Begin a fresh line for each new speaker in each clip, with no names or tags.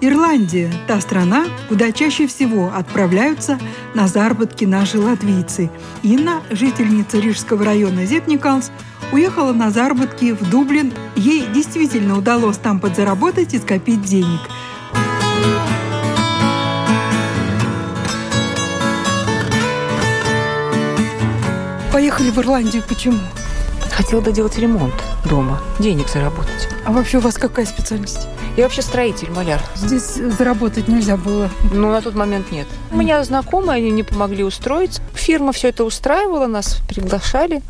Ирландия – та страна, куда чаще всего отправляются на заработки наши латвийцы. Инна, жительница Рижского района Зепникалс, уехала на заработки в Дублин. Ей действительно удалось там подзаработать и скопить денег. Поехали в Ирландию почему?
Хотела доделать ремонт дома, денег заработать.
А вообще у вас какая специальность?
Я вообще строитель, маляр.
Здесь заработать нельзя было.
Ну, на тот момент нет. У меня знакомые, они не помогли устроиться. Фирма все это устраивала, нас приглашали.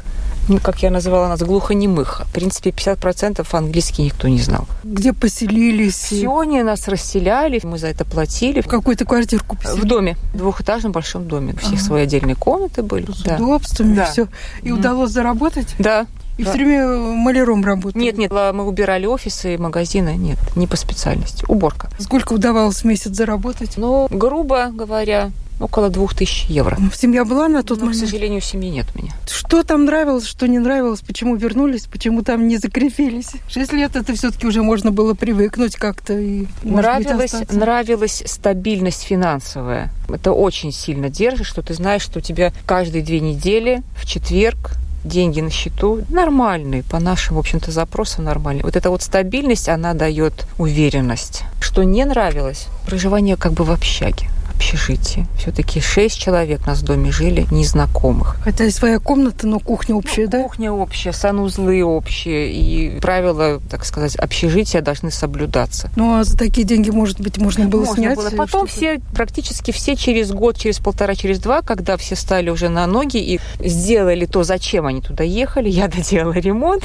Ну, как я называла нас, глухонемых. В принципе, 50% английский никто не знал.
Где поселились?
Все они нас расселяли, мы за это платили.
В какую-то квартирку поселились?
В доме, в двухэтажном большом доме. У всех ага. свои отдельные комнаты были.
С да. удобствами да. все. И mm. удалось заработать?
Да.
И да. все время маляром работали?
Нет, нет, мы убирали офисы, магазины. Нет, не по специальности. Уборка.
Сколько удавалось в месяц заработать?
Ну, грубо говоря, около двух тысяч евро.
Семья была на тот
Но,
момент?
к сожалению, семьи нет у меня.
Что там нравилось, что не нравилось, почему вернулись, почему там не закрепились? Шесть лет это все-таки уже можно было привыкнуть как-то и
нравилось,
быть,
нравилась стабильность финансовая. Это очень сильно держит, что ты знаешь, что у тебя каждые две недели в четверг деньги на счету нормальные, по нашим, в общем-то, запросам нормальные. Вот эта вот стабильность, она дает уверенность. Что не нравилось, проживание как бы в общаге общежитии. Все-таки шесть человек нас в доме жили, незнакомых.
И своя комната, но кухня общая,
ну,
да?
Кухня общая, санузлы общие. И правила, так сказать, общежития должны соблюдаться.
Ну, а за такие деньги, может быть, можно было можно снять? Было.
Потом все, практически все через год, через полтора, через два, когда все стали уже на ноги и сделали то, зачем они туда ехали, я доделала ремонт.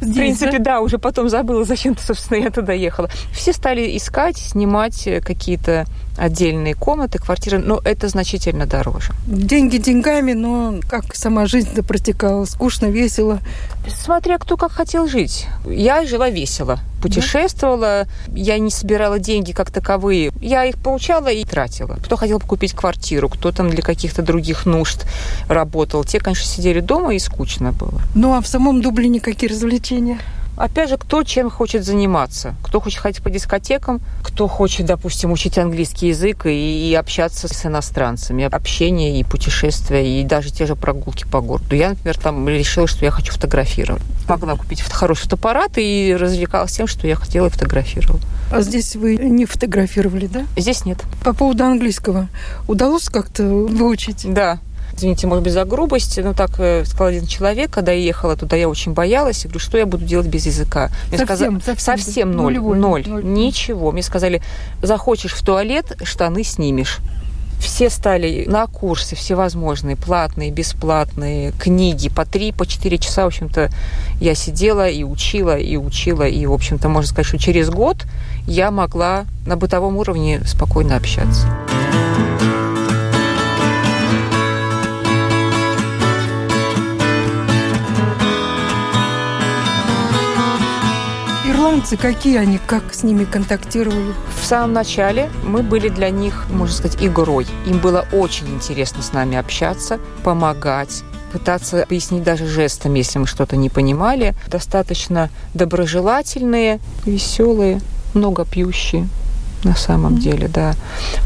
Здесь, в принципе, да? да, уже потом забыла, зачем-то, собственно, я туда ехала. Все стали искать, снимать какие-то отдельные комнаты, квартиры, но это значительно дороже.
Деньги деньгами, но как сама жизнь протекала? Скучно, весело?
Смотря кто как хотел жить. Я жила весело, путешествовала, да? я не собирала деньги как таковые. Я их получала и тратила. Кто хотел купить квартиру, кто там для каких-то других нужд работал. Те, конечно, сидели дома и скучно было.
Ну а в самом Дублине какие развлечения?
Опять же, кто чем хочет заниматься. Кто хочет ходить по дискотекам, кто хочет, допустим, учить английский язык и, и общаться с иностранцами. Общение и путешествия, и даже те же прогулки по городу. Я, например, там решила, что я хочу фотографировать. Могла купить хороший фотоаппарат и развлекалась тем, что я хотела и фотографировала.
А здесь вы не фотографировали, да?
Здесь нет.
По поводу английского. Удалось как-то выучить?
Да, извините, может быть, за грубость, но так э, сказал один человек, когда я ехала туда, я очень боялась, я говорю, что я буду делать без языка?
Мне совсем,
сказали, совсем, совсем ноль, нулевой, ноль, ноль, ничего. Мне сказали, захочешь в туалет, штаны снимешь. Все стали на курсы всевозможные, платные, бесплатные, книги по три, по четыре часа, в общем-то, я сидела и учила, и учила, и, в общем-то, можно сказать, что через год я могла на бытовом уровне спокойно общаться.
Ирландцы, какие они, как с ними контактировали?
В самом начале мы были для них, можно сказать, игрой. Им было очень интересно с нами общаться, помогать, пытаться пояснить даже жестами, если мы что-то не понимали. Достаточно доброжелательные, веселые, много пьющие на самом mm-hmm. деле, да.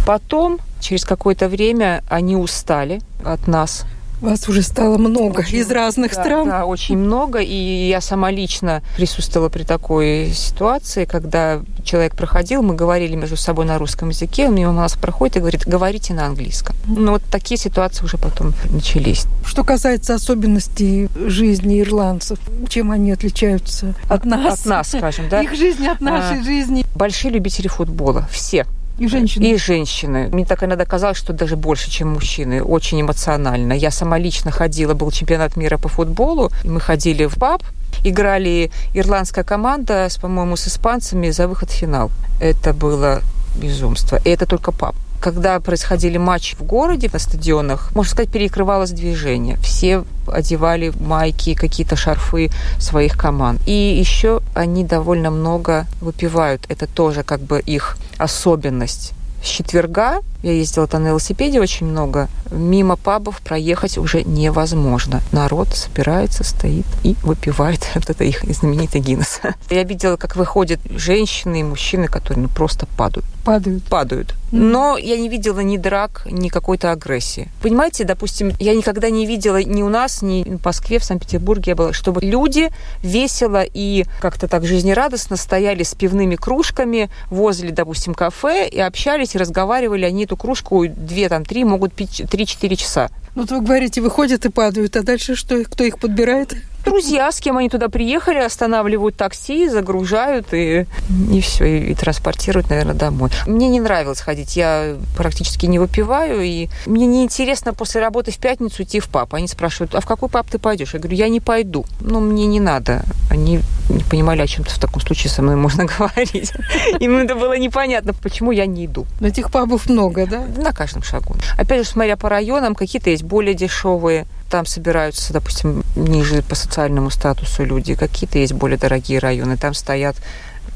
Потом, через какое-то время, они устали от нас,
вас уже стало много очень, из разных
да,
стран.
Да, очень много. И я сама лично присутствовала при такой ситуации, когда человек проходил, мы говорили между собой на русском языке, он мимо нас проходит и говорит, говорите на английском. Ну, вот такие ситуации уже потом начались.
Что касается особенностей жизни ирландцев, чем они отличаются от, нас?
От нас, скажем, да.
Их жизни от нашей а, жизни.
Большие любители футбола, все.
И женщины.
И женщины. Мне так иногда казалось, что даже больше, чем мужчины. Очень эмоционально. Я сама лично ходила, был чемпионат мира по футболу. Мы ходили в паб, играли ирландская команда, по-моему, с испанцами за выход в финал. Это было безумство. И это только пап когда происходили матчи в городе, на стадионах, можно сказать, перекрывалось движение. Все одевали майки, какие-то шарфы своих команд. И еще они довольно много выпивают. Это тоже как бы их особенность с четверга, я ездила там на велосипеде очень много, мимо пабов проехать уже невозможно. Народ собирается, стоит и выпивает вот это их знаменитый Гиннес. Я видела, как выходят женщины и мужчины, которые ну, просто падают.
Падают.
Падают. Но я не видела ни драк, ни какой-то агрессии. Понимаете, допустим, я никогда не видела ни у нас, ни в Москве, в Санкт-Петербурге, я была, чтобы люди весело и как-то так жизнерадостно стояли с пивными кружками возле, допустим, кафе и общались, и разговаривали. Они эту кружку две, там, три могут пить три-четыре часа.
Ну, вот вы говорите, выходят и падают, а дальше что? Кто их подбирает?
Друзья, с кем они туда приехали, останавливают такси, загружают и, и все, и, и транспортируют, наверное, домой. Мне не нравилось ходить, я практически не выпиваю, и мне неинтересно после работы в пятницу идти в паб. Они спрашивают, а в какой паб ты пойдешь? Я говорю, я не пойду. Ну, мне не надо. Они не понимали, о чем-то в таком случае со мной можно говорить. Им это было непонятно, почему я не иду.
Но этих пабов много, да?
На каждом шагу. Опять же, смотря по районам, какие-то есть более дешевые, там собираются, допустим, ниже по социальному статусу люди, какие-то есть более дорогие районы, там стоят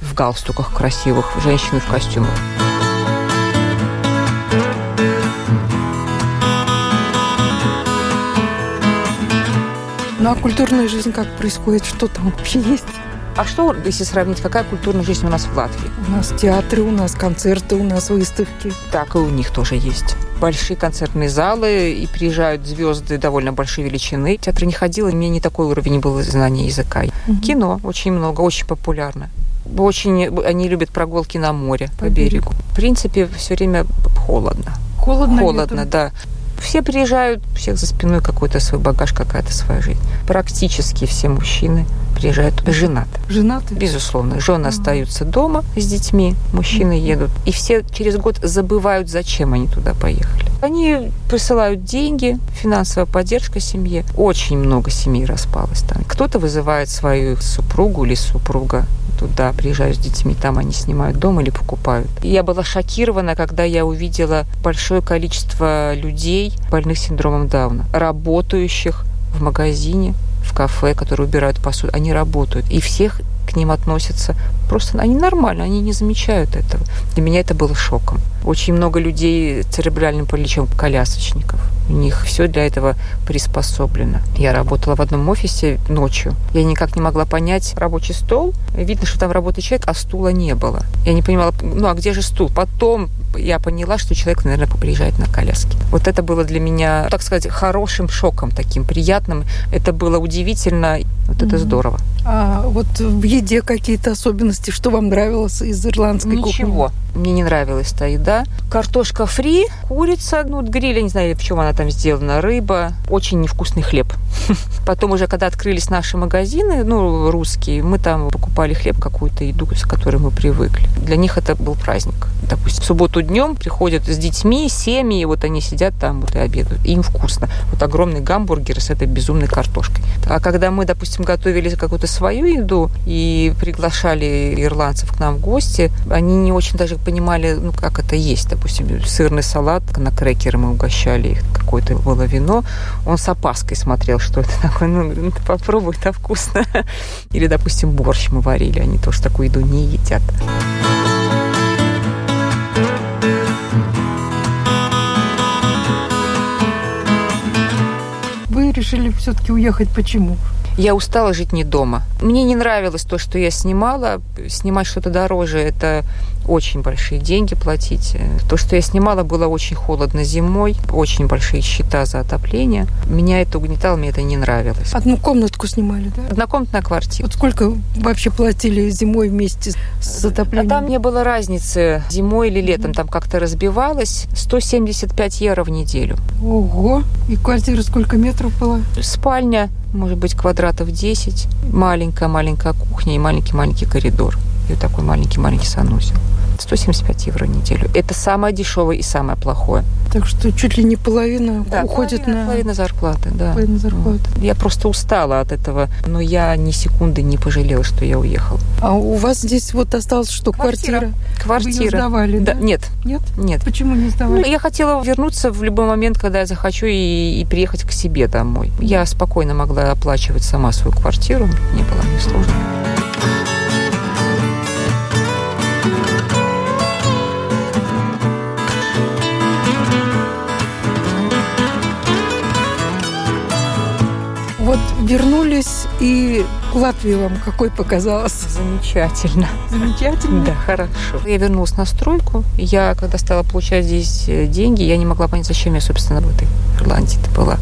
в галстуках красивых, женщины в костюмах.
Ну а культурная жизнь как происходит? Что там вообще есть?
А что, если сравнить, какая культурная жизнь у нас в Латвии?
У нас театры, у нас концерты, у нас выставки.
Так и у них тоже есть. Большие концертные залы, и приезжают звезды довольно большой величины. Театр не ходила, у меня не такой уровень был знания языка. Угу. Кино очень много, очень популярно. Очень они любят прогулки на море, по, по берегу. берегу. В принципе, все время холодно.
Холодно,
холодно, летом. да. Все приезжают, у всех за спиной какой-то свой багаж, какая-то своя жизнь. Практически все мужчины приезжают женаты.
Женаты?
Безусловно. Жены остаются дома с детьми, мужчины едут. И все через год забывают, зачем они туда поехали. Они присылают деньги, финансовая поддержка семье. Очень много семей распалось там. Кто-то вызывает свою супругу или супруга туда, приезжают с детьми, там они снимают дом или покупают. Я была шокирована, когда я увидела большое количество людей, больных синдромом Дауна, работающих в магазине, в кафе, которые убирают посуду, они работают. И всех к ним относятся просто... Они нормально, они не замечают этого. Для меня это было шоком. Очень много людей с церебральным параличом, колясочников. У них все для этого приспособлено. Я работала в одном офисе ночью. Я никак не могла понять рабочий стол. Видно, что там работает человек, а стула не было. Я не понимала, ну а где же стул? Потом я поняла, что человек, наверное, приезжает на коляске. Вот это было для меня, так сказать, хорошим шоком таким, приятным. Это было удивительно. Вот это mm-hmm. здорово.
А вот в еде какие-то особенности? Что вам нравилось из ирландской
Ничего.
кухни?
Ничего. Мне не нравилась та еда. Картошка фри, курица, ну, гриль, я не знаю, в чем она там сделана, рыба. Очень невкусный хлеб. Потом уже, когда открылись наши магазины, ну, русские, мы там покупали хлеб, какую-то еду, с которой мы привыкли. Для них это был праздник. Допустим, в субботу днем приходят с детьми, семьи, вот они сидят там вот и обедают. им вкусно. Вот огромный гамбургер с этой безумной картошкой. А когда мы, допустим, готовили какую-то свою еду и приглашали ирландцев к нам в гости, они не очень даже понимали, ну, как это есть. Допустим, сырный салат, на крекеры мы угощали их, какое-то было вино. Он с опаской смотрел, что это такое. Ну, ну ты попробуй, это вкусно. Или, допустим, борщ мы варили. Они тоже такую еду не едят.
Вы решили все-таки уехать почему?
Я устала жить не дома. Мне не нравилось то, что я снимала. Снимать что-то дороже – это очень большие деньги платить. То, что я снимала, было очень холодно зимой, очень большие счета за отопление. Меня это угнетало, мне это не нравилось.
Одну комнатку снимали, да?
Однокомнатная квартира.
Вот сколько вообще платили зимой вместе с отоплением?
А там не было разницы, зимой или летом. Там как-то разбивалось. 175 евро в неделю.
Ого! И квартира сколько метров была?
Спальня может быть, квадратов 10, маленькая-маленькая кухня и маленький-маленький коридор. И вот такой маленький-маленький санузел. 175 евро в неделю. Это самое дешевое и самое плохое.
Так что чуть ли не половина
Да,
уходит
половина,
на
половина зарплаты, да.
половину зарплаты.
Я просто устала от этого, но я ни секунды не пожалела, что я уехала.
А у вас здесь вот осталось что, квартира? Вы ее
Квартира.
сдавали, да?
Да, нет,
Нет?
нет.
Почему не
Ну,
сдавали?
я хотела вернуться в любой момент, когда я захочу, и, и приехать к себе домой. Я спокойно могла оплачивать сама свою квартиру, не было мне сложно.
Вернулись, и Латвия вам какой показалась?
Замечательно.
Замечательно.
Да, хорошо. Я вернулась на стройку. Я, когда стала получать здесь э, деньги, я не могла понять, зачем я, собственно, в этой Ирландии-то была.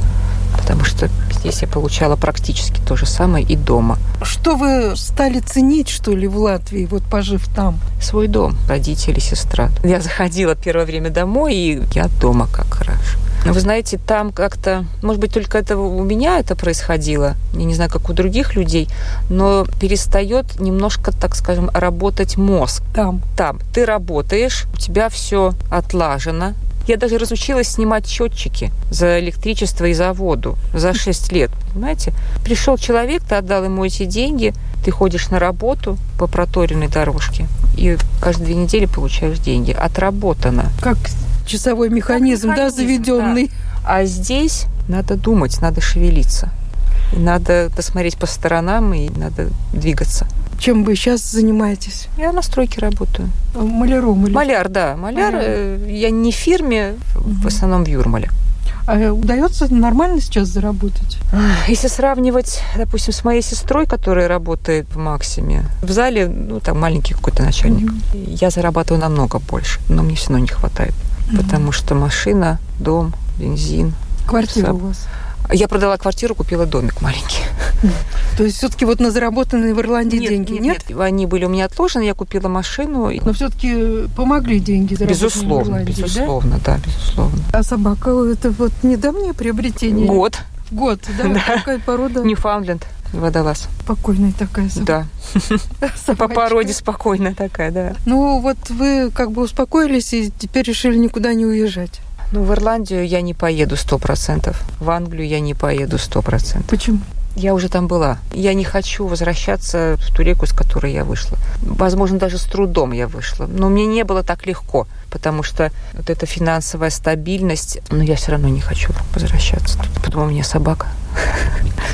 Потому что здесь я получала практически то же самое и дома.
Что вы стали ценить, что ли, в Латвии, вот пожив там?
Свой дом, родители, сестра. Я заходила первое время домой, и я дома как хорошо. Вы знаете, там как-то, может быть, только это у меня это происходило, я не знаю, как у других людей, но перестает немножко, так скажем, работать мозг.
Там.
Там ты работаешь, у тебя все отлажено. Я даже разучилась снимать счетчики за электричество и за воду за 6 лет, понимаете? Пришел человек, ты отдал ему эти деньги, ты ходишь на работу по проторенной дорожке, и каждые две недели получаешь деньги. Отработано.
Как часовой механизм, да,
механизм,
заведенный.
А здесь надо думать, надо шевелиться. И надо посмотреть по сторонам, и надо двигаться.
Чем вы сейчас занимаетесь?
Я на стройке работаю.
Маляром или?
Маляр, да. Маляр.
Маляр.
э, Я не в фирме, в основном в Юрмале.
А удается нормально сейчас заработать?
Если сравнивать, допустим, с моей сестрой, которая работает в Максиме, в зале, ну, там маленький какой-то начальник, я зарабатываю намного больше, но мне все равно не хватает. Потому что машина, дом, бензин.
Квартира
Сам.
у вас?
Я продала квартиру, купила домик маленький.
То есть все-таки вот на заработанные в Ирландии деньги, нет?
Они были у меня отложены, я купила машину.
Но все-таки помогли деньги заработанные в
Безусловно,
Ирландии, да?
безусловно, да, безусловно.
А собака это вот недавнее приобретение?
Год.
Год, да?
Да.
Какая порода?
Ньюфаундленд, водолаз.
Спокойная такая собака.
Да, по породе спокойная такая, да.
Ну вот вы как бы успокоились и теперь решили никуда не уезжать.
Ну, в Ирландию я не поеду сто процентов. В Англию я не поеду сто процентов.
Почему?
Я уже там была. Я не хочу возвращаться в ту реку, с которой я вышла. Возможно, даже с трудом я вышла. Но мне не было так легко, потому что вот эта финансовая стабильность, но я все равно не хочу возвращаться. Потом у меня собака.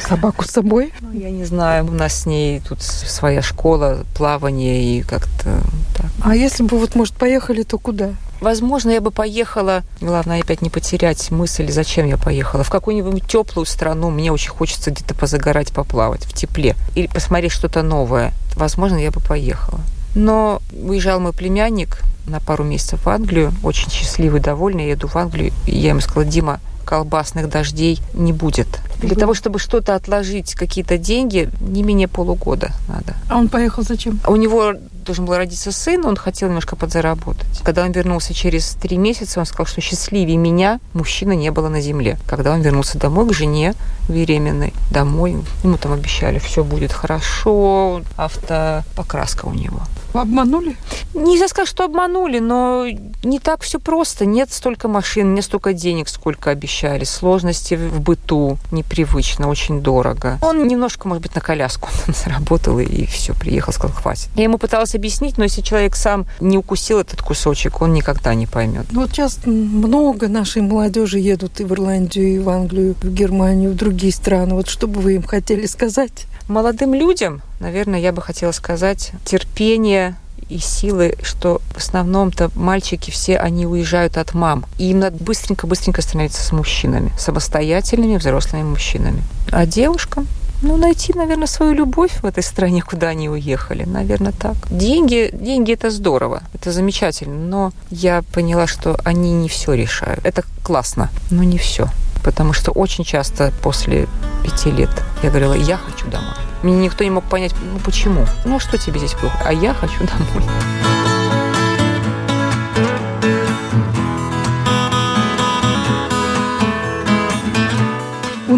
Собаку с собой?
Ну, я не знаю, у нас с ней тут своя школа, плавание и как-то так.
А если бы вот, может, поехали, то куда?
Возможно, я бы поехала, главное опять не потерять мысль, зачем я поехала, в какую-нибудь теплую страну. Мне очень хочется где-то позагорать, поплавать в тепле или посмотреть что-то новое. Возможно, я бы поехала. Но уезжал мой племянник на пару месяцев в Англию, очень счастливый, довольный. Я еду в Англию, и я ему сказала, Дима, колбасных дождей не будет. Для того, чтобы что-то отложить, какие-то деньги, не менее полугода надо.
А он поехал зачем?
У него должен был родиться сын, он хотел немножко подзаработать. Когда он вернулся через три месяца, он сказал, что счастливее меня мужчины не было на земле. Когда он вернулся домой к жене беременной, домой, ему там обещали, все будет хорошо, автопокраска у него.
Обманули?
Нельзя сказать, что обманули, но не так все просто. Нет столько машин, нет столько денег, сколько обещали. Сложности в быту непривычно, очень дорого. Он немножко, может быть, на коляску заработал и все, приехал, сказал, хватит. Я ему пыталась объяснить, но если человек сам не укусил этот кусочек, он никогда не поймет.
Ну, Вот сейчас много нашей молодежи едут и в Ирландию, и в Англию, в Германию, в другие страны. Вот что бы вы им хотели сказать?
Молодым людям, наверное, я бы хотела сказать терпение и силы, что в основном-то мальчики все, они уезжают от мам. И им надо быстренько-быстренько становиться с мужчинами, самостоятельными взрослыми мужчинами. А девушкам, ну, найти, наверное, свою любовь в этой стране, куда они уехали. Наверное, так. Деньги, деньги это здорово, это замечательно, но я поняла, что они не все решают. Это классно, но не все. Потому что очень часто после пяти лет я говорила, я хочу домой. Меня никто не мог понять, ну почему? Ну что тебе здесь плохо? А я хочу домой.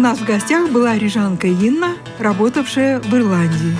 У нас в гостях была рижанка Инна, работавшая в Ирландии.